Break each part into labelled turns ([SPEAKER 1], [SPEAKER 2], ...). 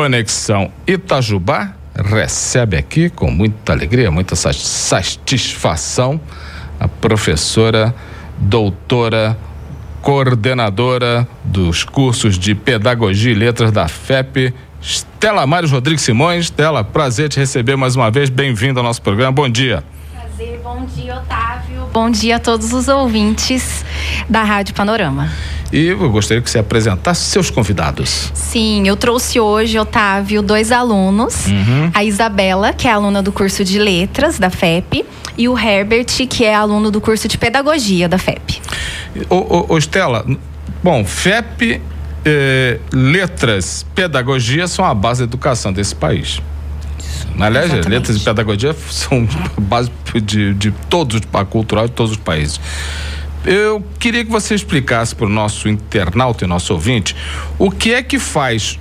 [SPEAKER 1] Conexão Itajubá recebe aqui com muita alegria, muita satisfação a professora, doutora, coordenadora dos cursos de Pedagogia e Letras da FEP, Estela Mário Rodrigues Simões. Estela, prazer te receber mais uma vez. Bem-vindo ao nosso programa. Bom dia.
[SPEAKER 2] Prazer, bom dia, Otávio. Bom dia a todos os ouvintes da Rádio Panorama.
[SPEAKER 1] E eu gostaria que você apresentasse seus convidados.
[SPEAKER 2] Sim, eu trouxe hoje, Otávio, dois alunos. Uhum. A Isabela, que é aluna do curso de Letras da FEP, e o Herbert, que é aluno do curso de Pedagogia da FEP.
[SPEAKER 1] Ô, ô, ô Estela, bom, FEP, eh, Letras, Pedagogia são a base da educação desse país. Aliás, Exatamente. letras e pedagogia são a base de, de todos, a cultural de todos os países. Eu queria que você explicasse para o nosso internauta e nosso ouvinte o que é que faz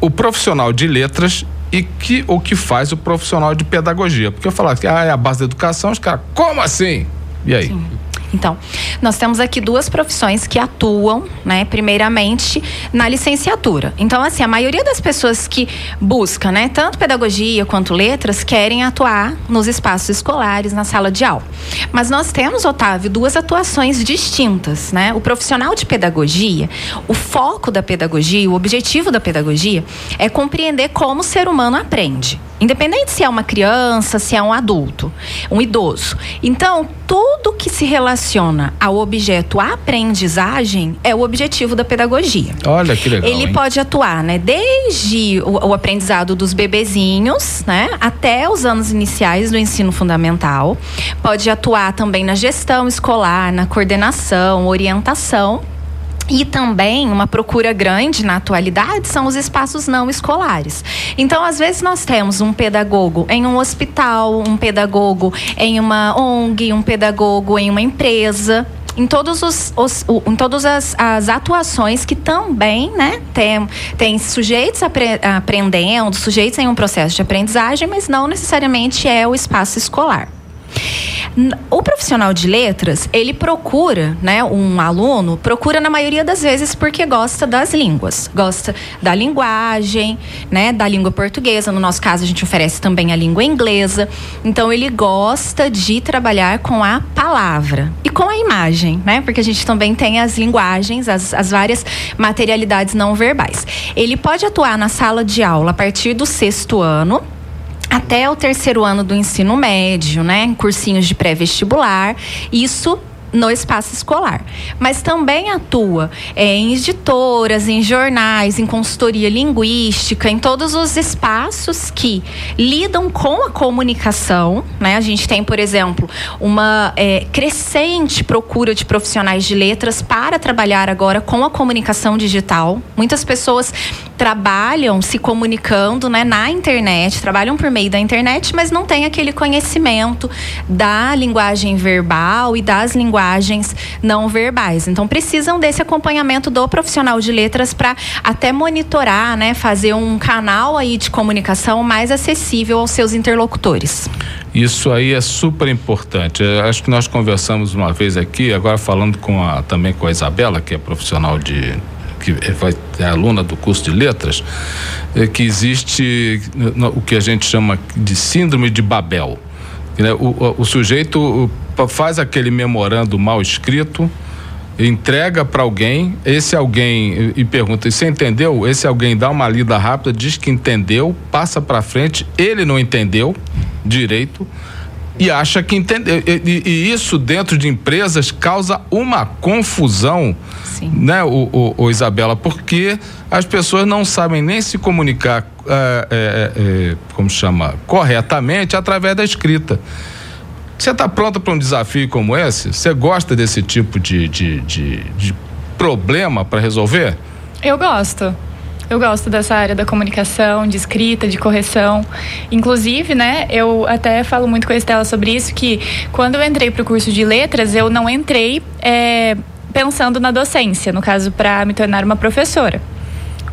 [SPEAKER 1] o profissional de letras e que, o que faz o profissional de pedagogia. Porque eu falava que ah, é a base da educação, os caras, como assim? E aí? Sim.
[SPEAKER 2] Então, nós temos aqui duas profissões que atuam, né, primeiramente na licenciatura. Então, assim, a maioria das pessoas que busca, né, tanto pedagogia quanto letras, querem atuar nos espaços escolares, na sala de aula. Mas nós temos, Otávio, duas atuações distintas, né? O profissional de pedagogia, o foco da pedagogia, o objetivo da pedagogia é compreender como o ser humano aprende. Independente se é uma criança, se é um adulto, um idoso. Então, tudo que se relaciona ao objeto aprendizagem é o objetivo da pedagogia.
[SPEAKER 1] Olha que legal.
[SPEAKER 2] Ele
[SPEAKER 1] hein?
[SPEAKER 2] pode atuar, né, desde o, o, aprendizado dos bebezinhos, né, até os anos iniciais do ensino fundamental. Pode atuar também na gestão escolar, na coordenação, orientação e também uma procura grande na atualidade são os espaços não escolares. Então, às vezes, nós temos um pedagogo em um hospital, um pedagogo em uma ONG, um pedagogo em uma empresa em todos os, os em todas as, as, atuações que também né, tem, tem sujeitos apre, aprendendo, sujeitos em um processo de aprendizagem, mas não necessariamente é o espaço escolar. O profissional de letras, ele procura, né, um aluno, procura na maioria das vezes porque gosta das línguas, gosta da linguagem, né, da língua portuguesa. No nosso caso, a gente oferece também a língua inglesa. Então, ele gosta de trabalhar com a palavra e com a imagem, né, porque a gente também tem as linguagens, as, as várias materialidades não verbais. Ele pode atuar na sala de aula a partir do sexto ano até o terceiro ano do ensino médio, né? Cursinhos de pré-vestibular. Isso no espaço escolar, mas também atua é, em editoras, em jornais, em consultoria linguística, em todos os espaços que lidam com a comunicação. Né? A gente tem, por exemplo, uma é, crescente procura de profissionais de letras para trabalhar agora com a comunicação digital. Muitas pessoas trabalham se comunicando né, na internet, trabalham por meio da internet, mas não têm aquele conhecimento da linguagem verbal e das linguagens não verbais. Então precisam desse acompanhamento do profissional de letras para até monitorar, né, fazer um canal aí de comunicação mais acessível aos seus interlocutores.
[SPEAKER 1] Isso aí é super importante. Eu acho que nós conversamos uma vez aqui, agora falando com a, também com a Isabela, que é profissional de que vai é aluna do curso de letras, é que existe o que a gente chama de síndrome de Babel. Né? O, o, o sujeito faz aquele memorando mal escrito, entrega para alguém, esse alguém e pergunta: "Você entendeu?" Esse alguém dá uma lida rápida, diz que entendeu, passa para frente, ele não entendeu direito e acha que entendeu. E, e, isso dentro de empresas causa uma confusão, Sim. né, o, o, o, Isabela, porque as pessoas não sabem nem se comunicar, é, é, é, como chama, corretamente através da escrita. Você está pronta para um desafio como esse? Você gosta desse tipo de, de, de, de problema para resolver?
[SPEAKER 3] Eu gosto. Eu gosto dessa área da comunicação, de escrita, de correção. Inclusive, né, eu até falo muito com a Estela sobre isso, que quando eu entrei para o curso de letras, eu não entrei é, pensando na docência, no caso, para me tornar uma professora.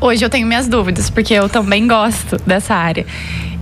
[SPEAKER 3] Hoje eu tenho minhas dúvidas, porque eu também gosto dessa área.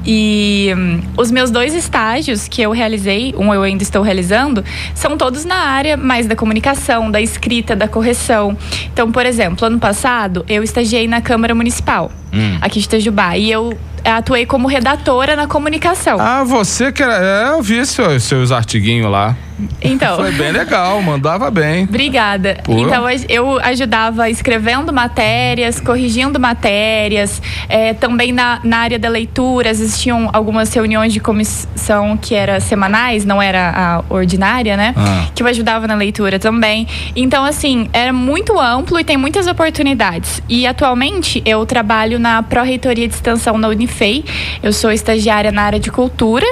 [SPEAKER 3] E hum, os meus dois estágios que eu realizei, um eu ainda estou realizando, são todos na área mais da comunicação, da escrita, da correção. Então, por exemplo, ano passado eu estagiei na Câmara Municipal, hum. aqui de Itajubá, e eu atuei como redatora na comunicação.
[SPEAKER 1] Ah, você que era. É, eu vi seus, seus artiguinhos lá.
[SPEAKER 3] Então.
[SPEAKER 1] Foi bem legal, mandava bem.
[SPEAKER 3] Obrigada. Pô. Então, eu ajudava escrevendo matérias, corrigindo matérias, é, também na, na área da leitura, existiam algumas reuniões de comissão que eram semanais, não era a ordinária, né? Ah. Que eu ajudava na leitura também. Então, assim, era muito amplo e tem muitas oportunidades. E atualmente eu trabalho na Pró-Reitoria de Extensão da Unifei. Eu sou estagiária na área de cultura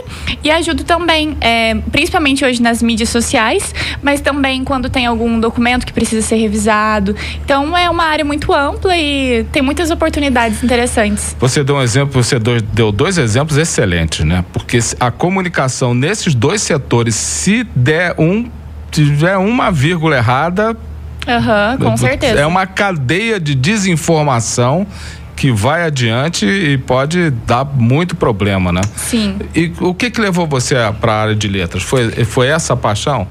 [SPEAKER 3] e ajudo também, é, principalmente hoje nas mídias mídias sociais, mas também quando tem algum documento que precisa ser revisado. Então é uma área muito ampla e tem muitas oportunidades interessantes.
[SPEAKER 1] Você deu um exemplo, você deu dois exemplos excelentes, né? Porque a comunicação nesses dois setores, se der um tiver uma vírgula errada,
[SPEAKER 3] uhum, com certeza.
[SPEAKER 1] É uma cadeia de desinformação que vai adiante e pode dar muito problema, né?
[SPEAKER 3] Sim.
[SPEAKER 1] E o que que levou você para a área de letras? Foi, foi essa paixão?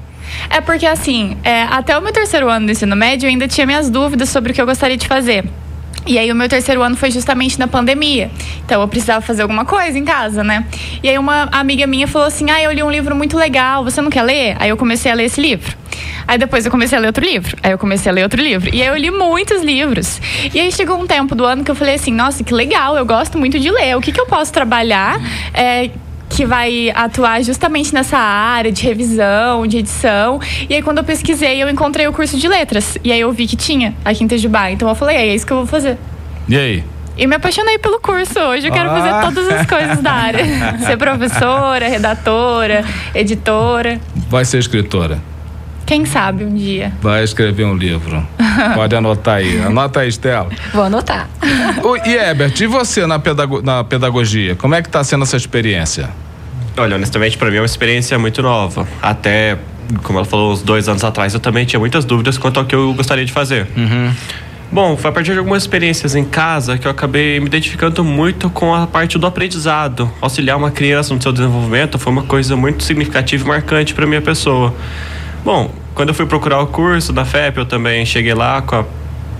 [SPEAKER 3] É porque assim, é, até o meu terceiro ano do ensino médio eu ainda tinha minhas dúvidas sobre o que eu gostaria de fazer. E aí o meu terceiro ano foi justamente na pandemia. Então eu precisava fazer alguma coisa em casa, né? E aí uma amiga minha falou assim: "Ah, eu li um livro muito legal, você não quer ler?" Aí eu comecei a ler esse livro. Aí depois eu comecei a ler outro livro. Aí eu comecei a ler outro livro. E aí eu li muitos livros. E aí chegou um tempo do ano que eu falei assim: nossa, que legal, eu gosto muito de ler. O que, que eu posso trabalhar é, que vai atuar justamente nessa área de revisão, de edição. E aí, quando eu pesquisei, eu encontrei o curso de letras. E aí, eu vi que tinha aqui em Tejubá. Então, eu falei: é, isso que eu vou fazer.
[SPEAKER 1] E aí?
[SPEAKER 3] E me apaixonei pelo curso. Hoje eu quero ah. fazer todas as coisas da área: ser professora, redatora, editora.
[SPEAKER 1] Vai ser escritora.
[SPEAKER 3] Quem sabe um dia.
[SPEAKER 1] Vai escrever um livro. Pode anotar aí. Anota aí, Estela.
[SPEAKER 2] Vou anotar.
[SPEAKER 1] e Herbert, e você na, pedago na pedagogia? Como é que está sendo essa experiência?
[SPEAKER 4] Olha, honestamente, para mim é uma experiência muito nova. Até, como ela falou, uns dois anos atrás, eu também tinha muitas dúvidas quanto ao que eu gostaria de fazer.
[SPEAKER 1] Uhum.
[SPEAKER 4] Bom, foi a partir de algumas experiências em casa que eu acabei me identificando muito com a parte do aprendizado. Auxiliar uma criança no seu desenvolvimento foi uma coisa muito significativa e marcante para minha pessoa. Bom, quando eu fui procurar o curso da FEP, eu também cheguei lá com a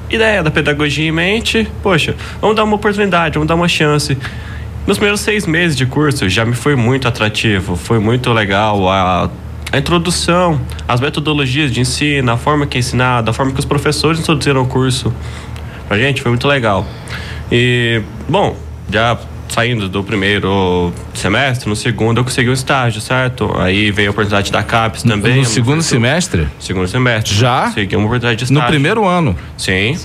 [SPEAKER 4] ideia da pedagogia em mente. Poxa, vamos dar uma oportunidade, vamos dar uma chance. Nos primeiros seis meses de curso já me foi muito atrativo, foi muito legal a, a introdução, as metodologias de ensino, a forma que é ensinado, a forma que os professores introduziram o curso. Pra gente foi muito legal. E, bom, já saindo do primeiro semestre, no segundo eu consegui um estágio, certo? Aí veio a oportunidade da CAPES também.
[SPEAKER 1] No segundo semestre?
[SPEAKER 4] Segundo semestre.
[SPEAKER 1] Já?
[SPEAKER 4] Consegui uma oportunidade de estágio.
[SPEAKER 1] No primeiro ano?
[SPEAKER 4] Sim.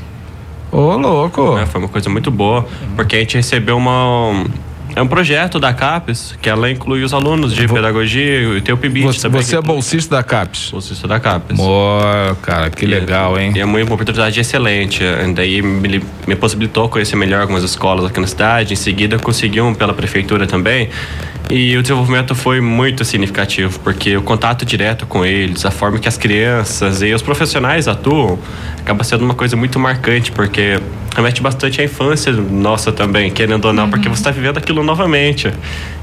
[SPEAKER 1] Ô, oh, louco!
[SPEAKER 4] É, foi uma coisa muito boa, porque a gente recebeu uma é um projeto da CAPES, que ela inclui os alunos de Vou... pedagogia e tem o PIBIT
[SPEAKER 1] você,
[SPEAKER 4] também.
[SPEAKER 1] Você é bolsista da CAPES?
[SPEAKER 4] Bolsista da CAPES.
[SPEAKER 1] Oh, cara, que e legal,
[SPEAKER 4] é,
[SPEAKER 1] hein?
[SPEAKER 4] E é uma oportunidade excelente. Daí me, me possibilitou conhecer melhor algumas escolas aqui na cidade. Em seguida, consegui um pela prefeitura também. E o desenvolvimento foi muito significativo, porque o contato direto com eles, a forma que as crianças e os profissionais atuam, acaba sendo uma coisa muito marcante, porque remete bastante à infância nossa também, querendo ou não, uhum. porque você está vivendo aquilo novamente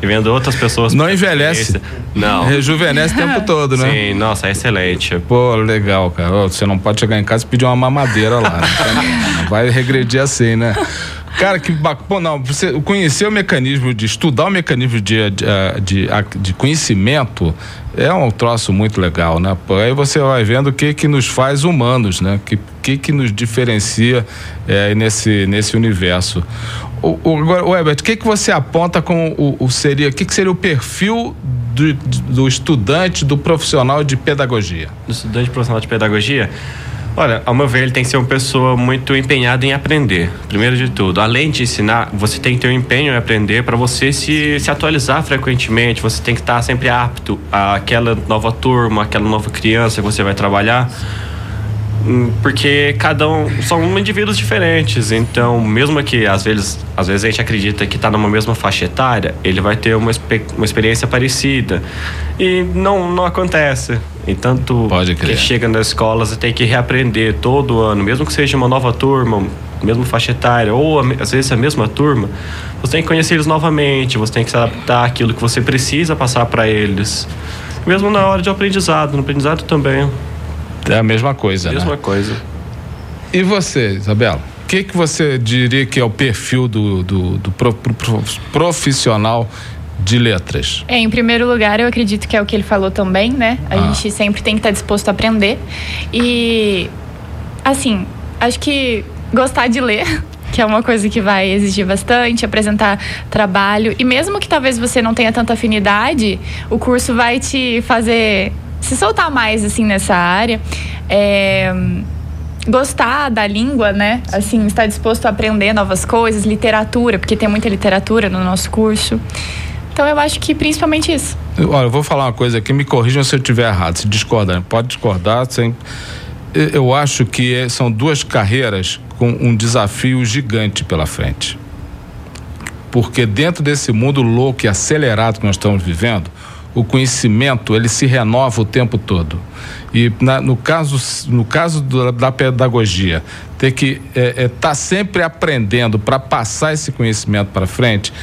[SPEAKER 4] e vendo outras pessoas.
[SPEAKER 1] Não envelhece.
[SPEAKER 4] Não.
[SPEAKER 1] Rejuvenesce o tempo todo, né?
[SPEAKER 4] Sim, nossa, é excelente.
[SPEAKER 1] Pô, legal, cara. Você não pode chegar em casa e pedir uma mamadeira lá. Né? Vai regredir assim, né? Cara, que bacana. Não, você conhecer o mecanismo de estudar o mecanismo de, de, de, de, conhecimento é um troço muito legal, né? Aí você vai vendo o que que nos faz humanos, né? Que que, que nos diferencia é, nesse, nesse universo. O, o, o Herbert, o que que você aponta com o, o seria, que que seria o perfil do, do estudante, do profissional de pedagogia?
[SPEAKER 4] Do estudante profissional de pedagogia? Olha, ao meu ver, ele tem que ser uma pessoa muito empenhada em aprender. Primeiro de tudo, além de ensinar, você tem que ter um empenho em aprender para você se, se atualizar frequentemente. Você tem que estar sempre apto àquela nova turma, àquela nova criança que você vai trabalhar porque cada um são indivíduos diferentes então mesmo que às vezes às vezes a gente acredita que está numa mesma faixa etária ele vai ter uma, uma experiência parecida e não não acontece e tanto que chega nas escolas e tem que reaprender todo ano, mesmo que seja uma nova turma, mesma faixa etária, ou às vezes a mesma turma, você tem que conhecer eles novamente, você tem que se adaptar àquilo que você precisa passar para eles. Mesmo na hora de aprendizado, no aprendizado também.
[SPEAKER 1] É a mesma coisa,
[SPEAKER 4] mesma
[SPEAKER 1] né?
[SPEAKER 4] coisa.
[SPEAKER 1] E você, Isabela? O que, que você diria que é o perfil do, do, do pro, pro, profissional de letras?
[SPEAKER 3] É, em primeiro lugar, eu acredito que é o que ele falou também, né? A ah. gente sempre tem que estar disposto a aprender. E, assim, acho que gostar de ler que é uma coisa que vai exigir bastante, apresentar trabalho. E mesmo que talvez você não tenha tanta afinidade, o curso vai te fazer se soltar mais assim nessa área. É, gostar da língua, né? Assim, estar disposto a aprender novas coisas, literatura, porque tem muita literatura no nosso curso. Então eu acho que principalmente isso.
[SPEAKER 1] Olha, eu vou falar uma coisa aqui, me corrijam se eu estiver errado, se discordar. Pode discordar sem. Eu acho que é, são duas carreiras com um desafio gigante pela frente. Porque dentro desse mundo louco e acelerado que nós estamos vivendo, o conhecimento ele se renova o tempo todo. E na, no caso, no caso do, da pedagogia, ter que estar é, é, tá sempre aprendendo para passar esse conhecimento para frente,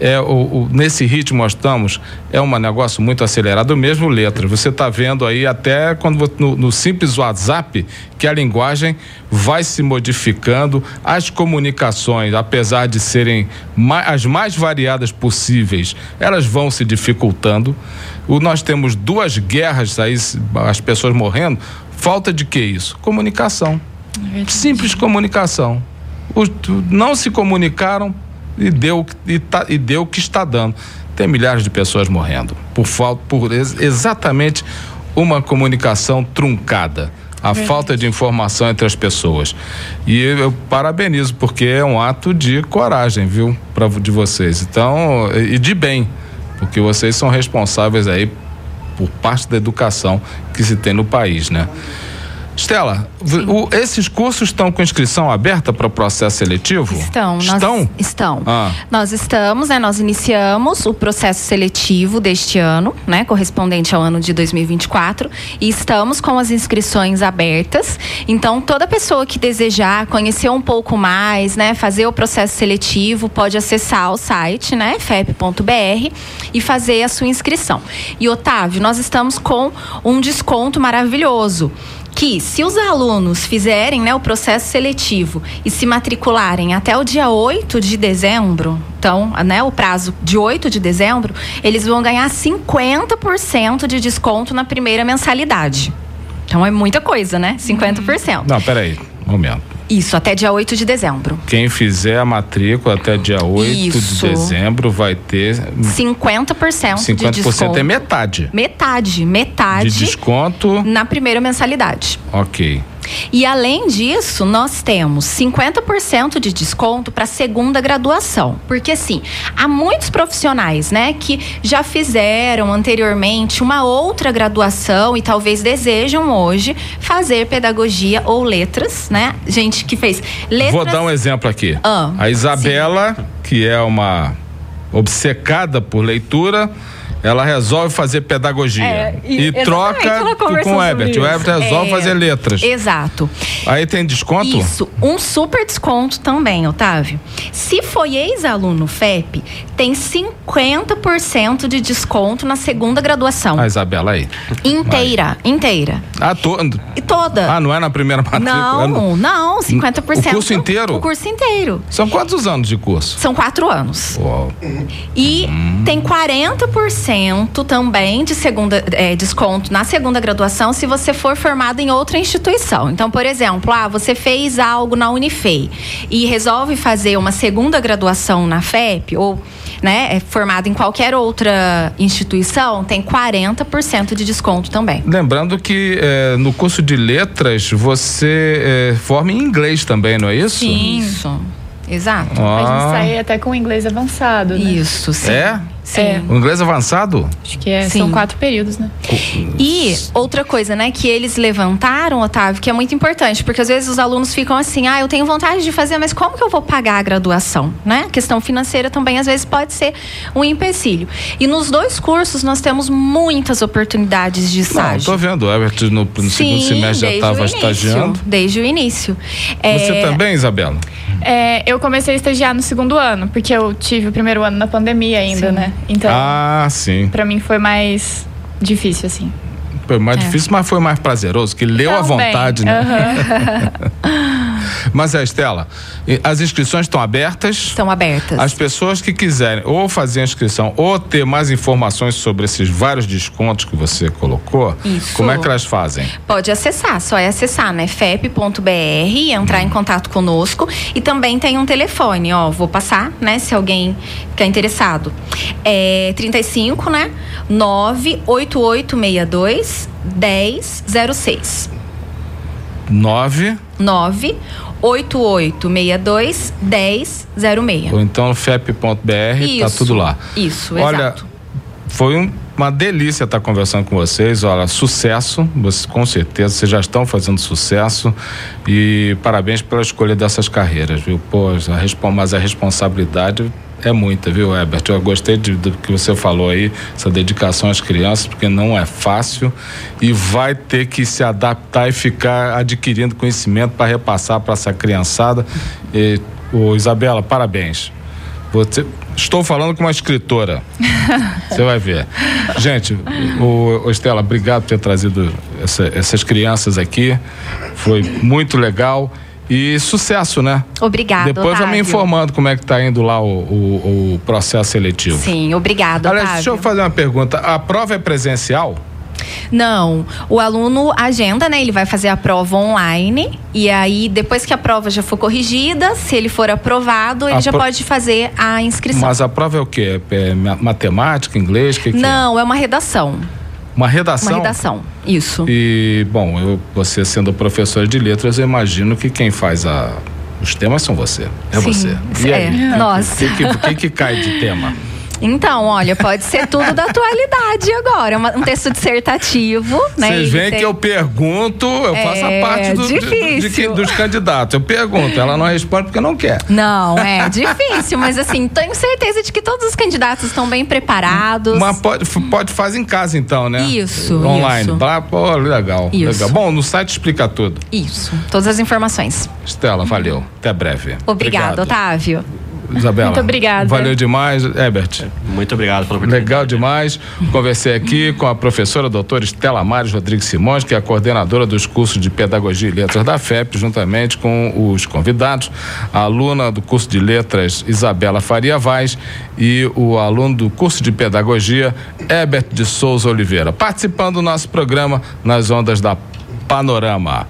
[SPEAKER 1] é, o, o, nesse ritmo nós estamos, é um negócio muito acelerado, mesmo letra. Você está vendo aí até quando no, no, simples WhatsApp que a linguagem vai se modificando, as comunicações, apesar de serem mais, as mais variadas possíveis, elas vão se dificultando. O, nós temos duas guerras aí, as pessoas morrendo. Falta de que isso? Comunicação. É Simples comunicação. Os, não se comunicaram e deu e, tá, e deu o que está dando. Tem milhares de pessoas morrendo por falta por exatamente uma comunicação truncada. A falta de informação entre as pessoas. E eu parabenizo, porque é um ato de coragem, viu? Pra, de vocês. Então, e de bem, porque vocês são responsáveis aí por parte da educação que se tem no país, né? Estela, o, esses cursos estão com inscrição aberta para o processo seletivo?
[SPEAKER 2] Estão.
[SPEAKER 1] Estão?
[SPEAKER 2] Nós, estão. Ah. Nós estamos, né? Nós iniciamos o processo seletivo deste ano, né? Correspondente ao ano de 2024. E estamos com as inscrições abertas. Então, toda pessoa que desejar conhecer um pouco mais, né? Fazer o processo seletivo, pode acessar o site, né? fep.br e fazer a sua inscrição. E, Otávio, nós estamos com um desconto maravilhoso que se os alunos fizerem né, o processo seletivo e se matricularem até o dia 8 de dezembro, então, né, o prazo de 8 de dezembro, eles vão ganhar 50% de desconto na primeira mensalidade. Então é muita coisa, né? 50%.
[SPEAKER 1] Não, peraí, um momento.
[SPEAKER 2] Isso, até dia 8 de dezembro.
[SPEAKER 1] Quem fizer a matrícula até dia 8 Isso. de dezembro vai ter
[SPEAKER 2] 50%, 50% de desconto.
[SPEAKER 1] é metade.
[SPEAKER 2] Metade, metade.
[SPEAKER 1] De desconto
[SPEAKER 2] na primeira mensalidade.
[SPEAKER 1] OK.
[SPEAKER 2] E além disso, nós temos 50% de desconto para segunda graduação. Porque assim, há muitos profissionais, né, que já fizeram anteriormente uma outra graduação e talvez desejam hoje fazer pedagogia ou letras, né? Gente que fez letras.
[SPEAKER 1] Vou dar um exemplo aqui. Ah, a Isabela, sim. que é uma obcecada por leitura, ela resolve fazer pedagogia. É, e, e troca com o Ebert. O Ebert resolve é, fazer letras.
[SPEAKER 2] Exato.
[SPEAKER 1] Aí tem desconto?
[SPEAKER 2] Isso. Um super desconto também, Otávio. Se foi ex-aluno FEP, tem 50% de desconto na segunda graduação.
[SPEAKER 1] A Isabela aí.
[SPEAKER 2] Inteira, aí. inteira.
[SPEAKER 1] Ah, toda?
[SPEAKER 2] E toda.
[SPEAKER 1] Ah, não é na primeira matrícula?
[SPEAKER 2] Não, não, 50%.
[SPEAKER 1] O curso inteiro?
[SPEAKER 2] O curso inteiro.
[SPEAKER 1] São quantos anos de curso?
[SPEAKER 2] São quatro anos.
[SPEAKER 1] Uau.
[SPEAKER 2] E hum. tem 40% também de segunda é, desconto na segunda graduação se você for formado em outra instituição. Então, por exemplo, ah, você fez algo na Unifei e resolve fazer uma segunda graduação na FEP ou né, é formado em qualquer outra instituição, tem 40% de desconto também.
[SPEAKER 1] Lembrando que é, no curso de letras você é, forma em inglês também, não é isso?
[SPEAKER 2] Sim. Isso. Exato.
[SPEAKER 3] A gente
[SPEAKER 1] Ah,
[SPEAKER 3] sai até com inglês avançado, né?
[SPEAKER 2] Isso, sim.
[SPEAKER 1] é?
[SPEAKER 2] Sim.
[SPEAKER 3] É.
[SPEAKER 1] O inglês avançado?
[SPEAKER 3] Acho que é,
[SPEAKER 2] Sim.
[SPEAKER 3] são quatro períodos, né?
[SPEAKER 2] E outra coisa, né, que eles levantaram, Otávio, que é muito importante, porque às vezes os alunos ficam assim, ah, eu tenho vontade de fazer, mas como que eu vou pagar a graduação, né? A questão financeira também às vezes pode ser um empecilho. E nos dois cursos nós temos muitas oportunidades de
[SPEAKER 1] Não,
[SPEAKER 2] estágio.
[SPEAKER 1] tô vendo. O Herbert no, no segundo semestre já estava estagiando.
[SPEAKER 2] Desde o início.
[SPEAKER 1] Você
[SPEAKER 2] É,
[SPEAKER 1] também, Isabela?
[SPEAKER 3] É, eu comecei a estagiar no segundo ano, porque eu tive o primeiro ano na pandemia ainda,
[SPEAKER 2] Sim.
[SPEAKER 3] né? Então,
[SPEAKER 1] Ah, sim.
[SPEAKER 3] pra mim foi mais difícil, assim.
[SPEAKER 1] Foi mais
[SPEAKER 2] É.
[SPEAKER 1] difícil, mas foi mais prazeroso, que leu à vontade, né?
[SPEAKER 3] Aham.
[SPEAKER 1] Mas é, Estela, e as inscrições estão abertas.
[SPEAKER 2] Estão abertas.
[SPEAKER 1] As pessoas que quiserem ou fazer a inscrição ou ter mais informações sobre esses vários descontos que você colocou,
[SPEAKER 2] Isso.
[SPEAKER 1] como é que elas fazem?
[SPEAKER 2] Pode acessar, só é acessar, né? fep.br, entrar em contato conosco e também tem um telefone, ó, vou passar, né, se alguém ficar interessado. É 35, né? 98862 1006.
[SPEAKER 1] 9
[SPEAKER 2] 98862 1006.
[SPEAKER 1] ou então fep.br, tá tudo lá.
[SPEAKER 2] Isso,
[SPEAKER 1] Olha,
[SPEAKER 2] exato.
[SPEAKER 1] Foi um- uma delícia estar conversando com vocês. Olha, sucesso, vocês, com certeza, vocês já estão fazendo sucesso e parabéns pela escolha dessas carreiras, viu? Pô, a, mas a responsabilidade é muita, viu, Herbert? Eu gostei de- do que você falou aí, essa dedicação às crianças, porque não é fácil e vai ter que se adaptar e ficar adquirindo conhecimento para repassar para essa criançada. E, ô, Isabela, parabéns. Você- estou falando com uma escritora. Você vai ver. Gente, o, o Estela, obrigado por ter trazido essa- essas crianças aqui. Foi muito legal. E sucesso, né?
[SPEAKER 2] Obrigada,
[SPEAKER 1] Depois vai me
[SPEAKER 2] Otávio.
[SPEAKER 1] informando como é que tá indo lá o, o- o processo seletivo.
[SPEAKER 2] Sim, obrigada,
[SPEAKER 1] Aliás, deixa eu
[SPEAKER 2] Otávio.
[SPEAKER 1] fazer uma pergunta. A prova é presencial?
[SPEAKER 2] Não, o aluno agenda, né? Ele vai fazer a prova online e aí depois que a prova já for corrigida, se ele for aprovado, ele
[SPEAKER 1] A
[SPEAKER 2] já
[SPEAKER 1] pro-
[SPEAKER 2] pode fazer a inscrição.
[SPEAKER 1] Mas a prova é o quê? É ma- matemática, inglês? Que que é?
[SPEAKER 2] Não, é uma redação.
[SPEAKER 1] Uma redação?
[SPEAKER 2] Uma redação. Isso.
[SPEAKER 1] E, bom, eu, você sendo professora de letras, eu imagino que quem faz a, os temas são você. É
[SPEAKER 2] Sim,
[SPEAKER 1] você. E
[SPEAKER 2] é,
[SPEAKER 1] aí?
[SPEAKER 2] nós.
[SPEAKER 1] O que, que, que que cai de tema?
[SPEAKER 2] Então, olha, pode ser tudo da atualidade agora. Um texto dissertativo, né?
[SPEAKER 1] Vocês veem
[SPEAKER 2] tem-
[SPEAKER 1] que eu pergunto, eu faço
[SPEAKER 2] É
[SPEAKER 1] a parte do- de- de dos candidatos. Eu pergunto, ela não responde porque não quer.
[SPEAKER 2] Não, é difícil, mas assim, tenho certeza de que todos os candidatos estão bem preparados.
[SPEAKER 1] Mas pode, pode fazer em casa então, né?
[SPEAKER 2] Isso,
[SPEAKER 1] Online.
[SPEAKER 2] isso.
[SPEAKER 1] Tá? Pô, legal,
[SPEAKER 2] Isso.
[SPEAKER 1] legal. Bom, no site explica tudo.
[SPEAKER 2] Isso, todas as informações.
[SPEAKER 1] Estela, valeu. Até breve.
[SPEAKER 2] Obrigada, Otávio.
[SPEAKER 1] Isabela.
[SPEAKER 3] Muito obrigada.
[SPEAKER 1] Valeu demais. Herbert.
[SPEAKER 4] Muito obrigado pela oportunidade.
[SPEAKER 1] Legal demais. Conversei aqui com a professora doutora Estela Mares Rodrigues Simões, que é a coordenadora dos cursos de Pedagogia e Letras da FEP, juntamente com os convidados, a aluna do curso de Letras Isabela Faria Vaz e o aluno do curso de Pedagogia Herbert de Souza Oliveira, participando do nosso programa nas ondas da Panorama.